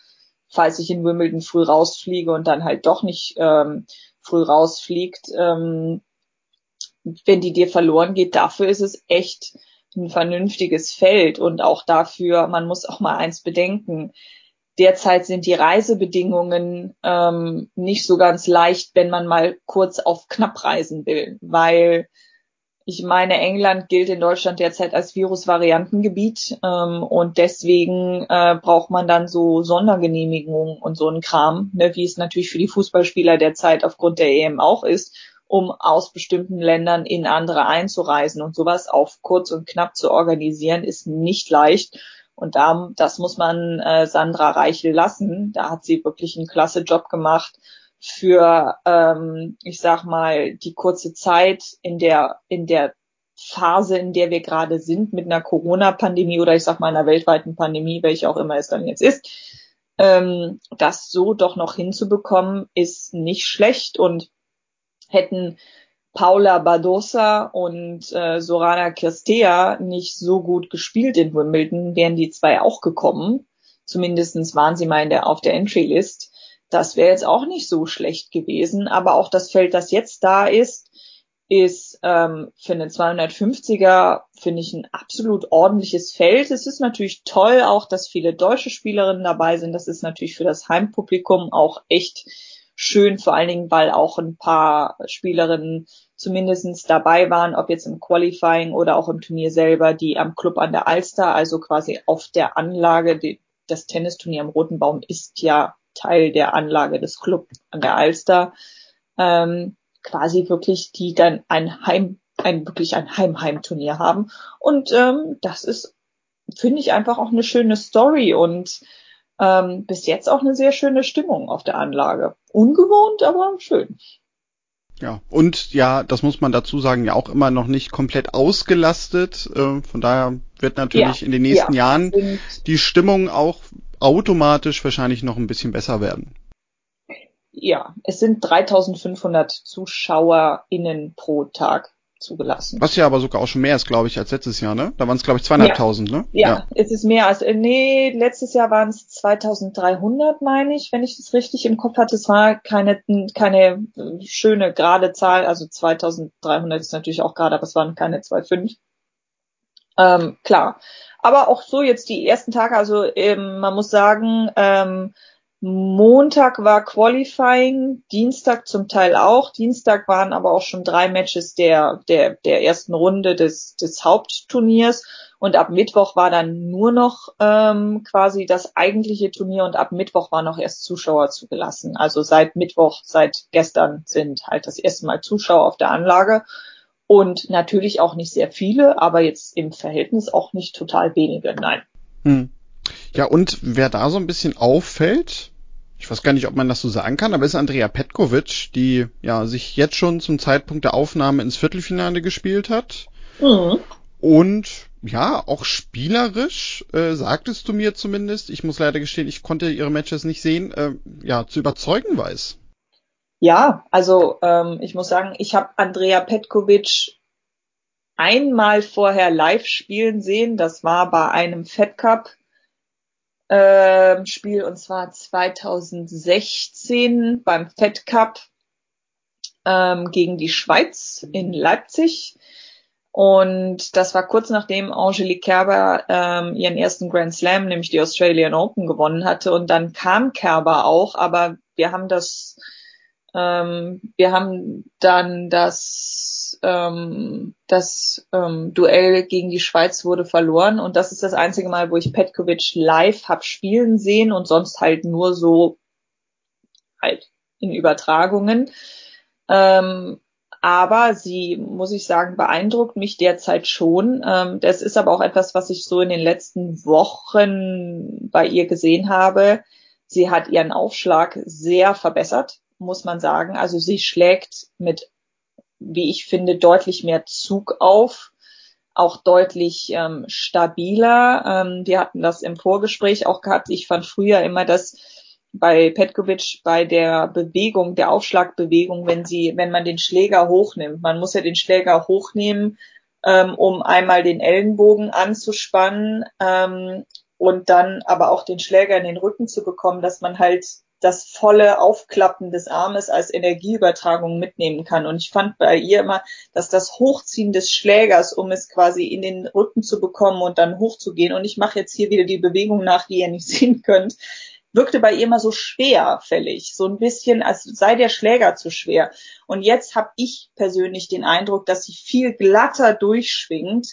falls ich in Wimbledon früh rausfliege und dann halt doch nicht ähm, früh rausfliegt, ähm, wenn die dir verloren geht, dafür ist es echt ein vernünftiges Feld und auch dafür, man muss auch mal eins bedenken, Derzeit sind die Reisebedingungen ähm, nicht so ganz leicht, wenn man mal kurz auf knapp reisen will, weil ich meine, England gilt in Deutschland derzeit als Virusvariantengebiet ähm, und deswegen äh, braucht man dann so Sondergenehmigungen und so einen Kram, ne, wie es natürlich für die Fußballspieler derzeit aufgrund der EM auch ist, um aus bestimmten Ländern in andere einzureisen und sowas auf kurz und knapp zu organisieren, ist nicht leicht. Und da, das muss man äh, Sandra Reichel lassen. Da hat sie wirklich einen klasse Job gemacht für, ähm, ich sag mal, die kurze Zeit in der, in der Phase, in der wir gerade sind, mit einer Corona-Pandemie oder ich sag mal einer weltweiten Pandemie, welche auch immer es dann jetzt ist, ähm, das so doch noch hinzubekommen, ist nicht schlecht und hätten Paula Badosa und äh, Sorana Kirstea nicht so gut gespielt in Wimbledon, wären die zwei auch gekommen. Zumindestens waren sie mal in der, auf der Entry-List. Das wäre jetzt auch nicht so schlecht gewesen. Aber auch das Feld, das jetzt da ist, ist ähm, für einen 250er, finde ich, ein absolut ordentliches Feld. Es ist natürlich toll auch, dass viele deutsche Spielerinnen dabei sind. Das ist natürlich für das Heimpublikum auch echt schön, vor allen Dingen, weil auch ein paar Spielerinnen zumindestens dabei waren, ob jetzt im Qualifying oder auch im Turnier selber, die am Club an der Alster, also quasi auf der Anlage, die, das Tennisturnier am Roten Baum ist ja Teil der Anlage des Club an der Alster, ähm, quasi wirklich, die dann ein Heim, ein wirklich ein Heim-Heim-Turnier haben. Und ähm, das ist, finde ich, einfach auch eine schöne Story und ähm, bis jetzt auch eine sehr schöne Stimmung auf der Anlage. Ungewohnt, aber schön. Ja, und ja, das muss man dazu sagen, ja auch immer noch nicht komplett ausgelastet. Äh, von daher wird natürlich ja, in den nächsten ja, Jahren die Stimmung auch automatisch wahrscheinlich noch ein bisschen besser werden. ja, es sind 3500 ZuschauerInnen pro Tag zugelassen. Was ja aber sogar auch schon mehr ist, glaube ich, als letztes Jahr, ne? Da waren es, glaube ich, zweieinhalbtausend, ja. ne? Ja, ja, es ist mehr als, nee, letztes Jahr waren es 2300, meine ich, wenn ich das richtig im Kopf hatte. Es war keine, keine schöne gerade Zahl, also 2300 ist natürlich auch gerade, aber es waren keine 2,5. Ähm, klar. Aber auch so jetzt die ersten Tage, also ähm, man muss sagen, ähm, Montag war Qualifying, Dienstag zum Teil auch. Dienstag waren aber auch schon drei Matches der, der, der ersten Runde des, des Hauptturniers. Und ab Mittwoch war dann nur noch ähm, quasi das eigentliche Turnier und ab Mittwoch waren noch erst Zuschauer zugelassen. Also seit Mittwoch, seit gestern sind halt das erste Mal Zuschauer auf der Anlage. Und natürlich auch nicht sehr viele, aber jetzt im Verhältnis auch nicht total wenige, nein. Hm. Ja, und wer da so ein bisschen auffällt, ich weiß gar nicht, ob man das so sagen kann, aber ist Andrea Petkovic, die ja sich jetzt schon zum Zeitpunkt der Aufnahme ins Viertelfinale gespielt hat. Mhm. Und ja, auch spielerisch, äh, sagtest du mir zumindest, ich muss leider gestehen, ich konnte ihre Matches nicht sehen, äh, ja, zu überzeugen weiß. Ja, also ähm, ich muss sagen, ich habe Andrea Petkovic einmal vorher live spielen sehen. Das war bei einem Fed Cup äh, Spiel und zwar 2016 beim Fed Cup ähm, gegen die Schweiz in Leipzig. Und das war kurz nachdem Angelique Kerber ähm, ihren ersten Grand Slam, nämlich die Australian Open, gewonnen hatte. Und dann kam Kerber auch, aber wir haben das, ähm, wir haben dann das ähm, das ähm, Duell gegen die Schweiz wurde verloren und das ist das einzige Mal, wo ich Petkovic live hab spielen sehen und sonst halt nur so halt in Übertragungen. Ähm, aber sie, muss ich sagen, beeindruckt mich derzeit schon. Ähm, das ist aber auch etwas, was ich so in den letzten Wochen bei ihr gesehen habe. Sie hat ihren Aufschlag sehr verbessert, muss man sagen. Also sie schlägt mit wie ich finde, deutlich mehr Zug auf, auch deutlich ähm, stabiler. Ähm, wir hatten das im Vorgespräch auch gehabt. Ich fand früher immer, dass bei Petkovic bei der Bewegung, der Aufschlagbewegung, wenn sie, wenn man den Schläger hochnimmt, man muss ja den Schläger hochnehmen, ähm, um einmal den Ellenbogen anzuspannen ähm, und dann aber auch den Schläger in den Rücken zu bekommen, dass man halt das volle Aufklappen des Armes als Energieübertragung mitnehmen kann. Und ich fand bei ihr immer, dass das Hochziehen des Schlägers, um es quasi in den Rücken zu bekommen und dann hochzugehen, und ich mache jetzt hier wieder die Bewegung nach, die ihr nicht sehen könnt, wirkte bei ihr immer so schwerfällig, so ein bisschen, als sei der Schläger zu schwer. Und jetzt habe ich persönlich den Eindruck, dass sie viel glatter durchschwingt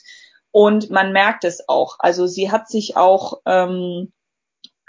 und man merkt es auch. Also sie hat sich auch ähm,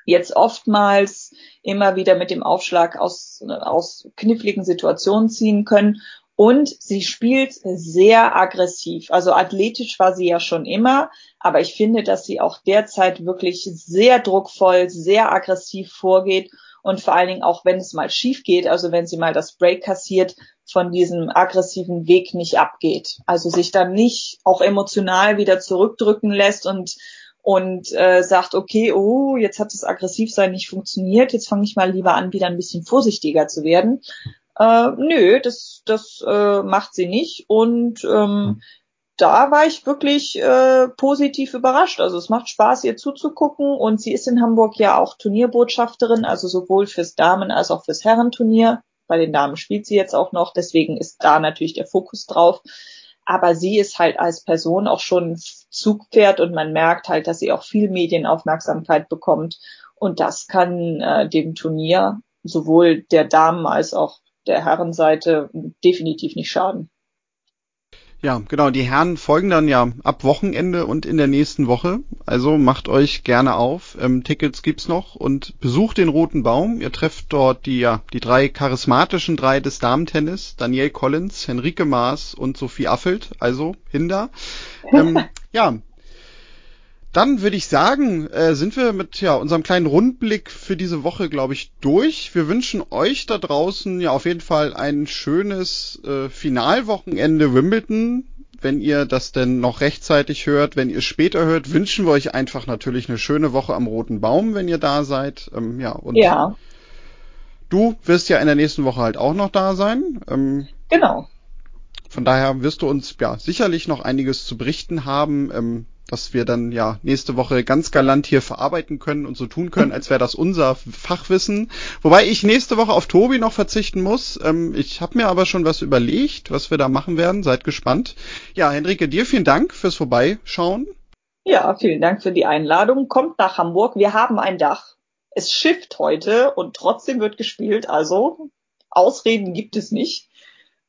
jetzt oftmals immer wieder mit dem Aufschlag aus, aus kniffligen Situationen ziehen können. Und sie spielt sehr aggressiv. Also athletisch war sie ja schon immer, aber ich finde, dass sie auch derzeit wirklich sehr druckvoll, sehr aggressiv vorgeht und vor allen Dingen auch, wenn es mal schief geht, also wenn sie mal das Break kassiert, von diesem aggressiven Weg nicht abgeht. Also sich dann nicht auch emotional wieder zurückdrücken lässt und und äh, sagt, okay, oh, jetzt hat das Aggressivsein nicht funktioniert, jetzt fange ich mal lieber an, wieder ein bisschen vorsichtiger zu werden. Äh, nö, das, das äh, macht sie nicht. Und ähm, da war ich wirklich äh, positiv überrascht. Also es macht Spaß, ihr zuzugucken. Und sie ist in Hamburg ja auch Turnierbotschafterin, also sowohl fürs Damen- als auch fürs Herrenturnier. Bei den Damen spielt sie jetzt auch noch, deswegen ist da natürlich der Fokus drauf aber sie ist halt als Person auch schon Zugpferd und man merkt halt, dass sie auch viel Medienaufmerksamkeit bekommt und das kann äh, dem Turnier sowohl der Damen als auch der Herrenseite definitiv nicht schaden. Ja, genau. Die Herren folgen dann ja ab Wochenende und in der nächsten Woche. Also macht euch gerne auf. Ähm, Tickets gibt's noch und besucht den Roten Baum. Ihr trefft dort die, ja, die drei charismatischen drei des Damentennis. Danielle Collins, Henrike Maas und Sophie Affelt. Also Hinder. Ähm, ja, dann würde ich sagen, äh, sind wir mit ja, unserem kleinen Rundblick für diese Woche, glaube ich, durch. Wir wünschen euch da draußen ja auf jeden Fall ein schönes äh, Finalwochenende Wimbledon. Wenn ihr das denn noch rechtzeitig hört, wenn ihr später hört, wünschen wir euch einfach natürlich eine schöne Woche am Roten Baum, wenn ihr da seid. Ähm, ja, und ja. Du wirst ja in der nächsten Woche halt auch noch da sein. Ähm, genau. Von daher wirst du uns ja sicherlich noch einiges zu berichten haben. Ähm, dass wir dann ja nächste Woche ganz galant hier verarbeiten können und so tun können, als wäre das unser Fachwissen. Wobei ich nächste Woche auf Tobi noch verzichten muss. Ähm, ich habe mir aber schon was überlegt, was wir da machen werden. Seid gespannt. Ja, Henrike, dir vielen Dank fürs Vorbeischauen. Ja, vielen Dank für die Einladung. Kommt nach Hamburg. Wir haben ein Dach. Es schifft heute und trotzdem wird gespielt. Also Ausreden gibt es nicht.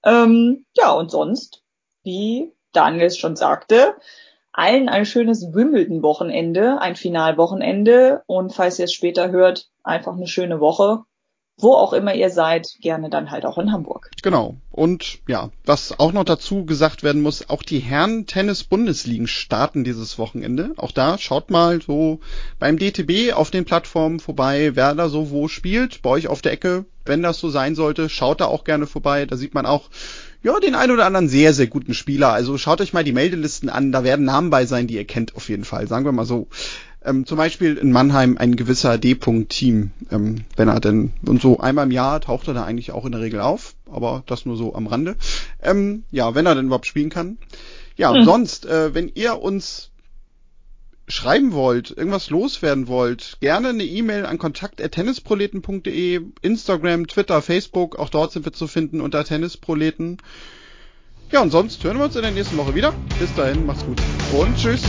Ähm, ja, und sonst, wie Daniel es schon sagte, allen ein schönes Wimbledon-Wochenende, ein Finalwochenende und falls ihr es später hört, einfach eine schöne Woche. Wo auch immer ihr seid, gerne dann halt auch in Hamburg. Genau. Und ja, was auch noch dazu gesagt werden muss, auch die Herren Tennis Bundesligen starten dieses Wochenende. Auch da schaut mal so beim DTB auf den Plattformen vorbei, wer da so wo spielt. Bei euch auf der Ecke, wenn das so sein sollte, schaut da auch gerne vorbei. Da sieht man auch ja, den ein oder anderen sehr, sehr guten Spieler. Also schaut euch mal die Meldelisten an, da werden Namen bei sein, die ihr kennt auf jeden Fall, sagen wir mal so. Ähm, zum Beispiel in Mannheim ein gewisser D-Punkt-Team, ähm, wenn er denn, und so einmal im Jahr taucht er da eigentlich auch in der Regel auf, aber das nur so am Rande. Ähm, ja, wenn er denn überhaupt spielen kann. Ja, mhm. sonst, äh, wenn ihr uns schreiben wollt, irgendwas loswerden wollt, gerne eine E-Mail an kontakt.tennisproleten.de, Instagram, Twitter, Facebook, auch dort sind wir zu finden unter Tennisproleten. Ja, und sonst hören wir uns in der nächsten Woche wieder. Bis dahin, macht's gut und tschüss.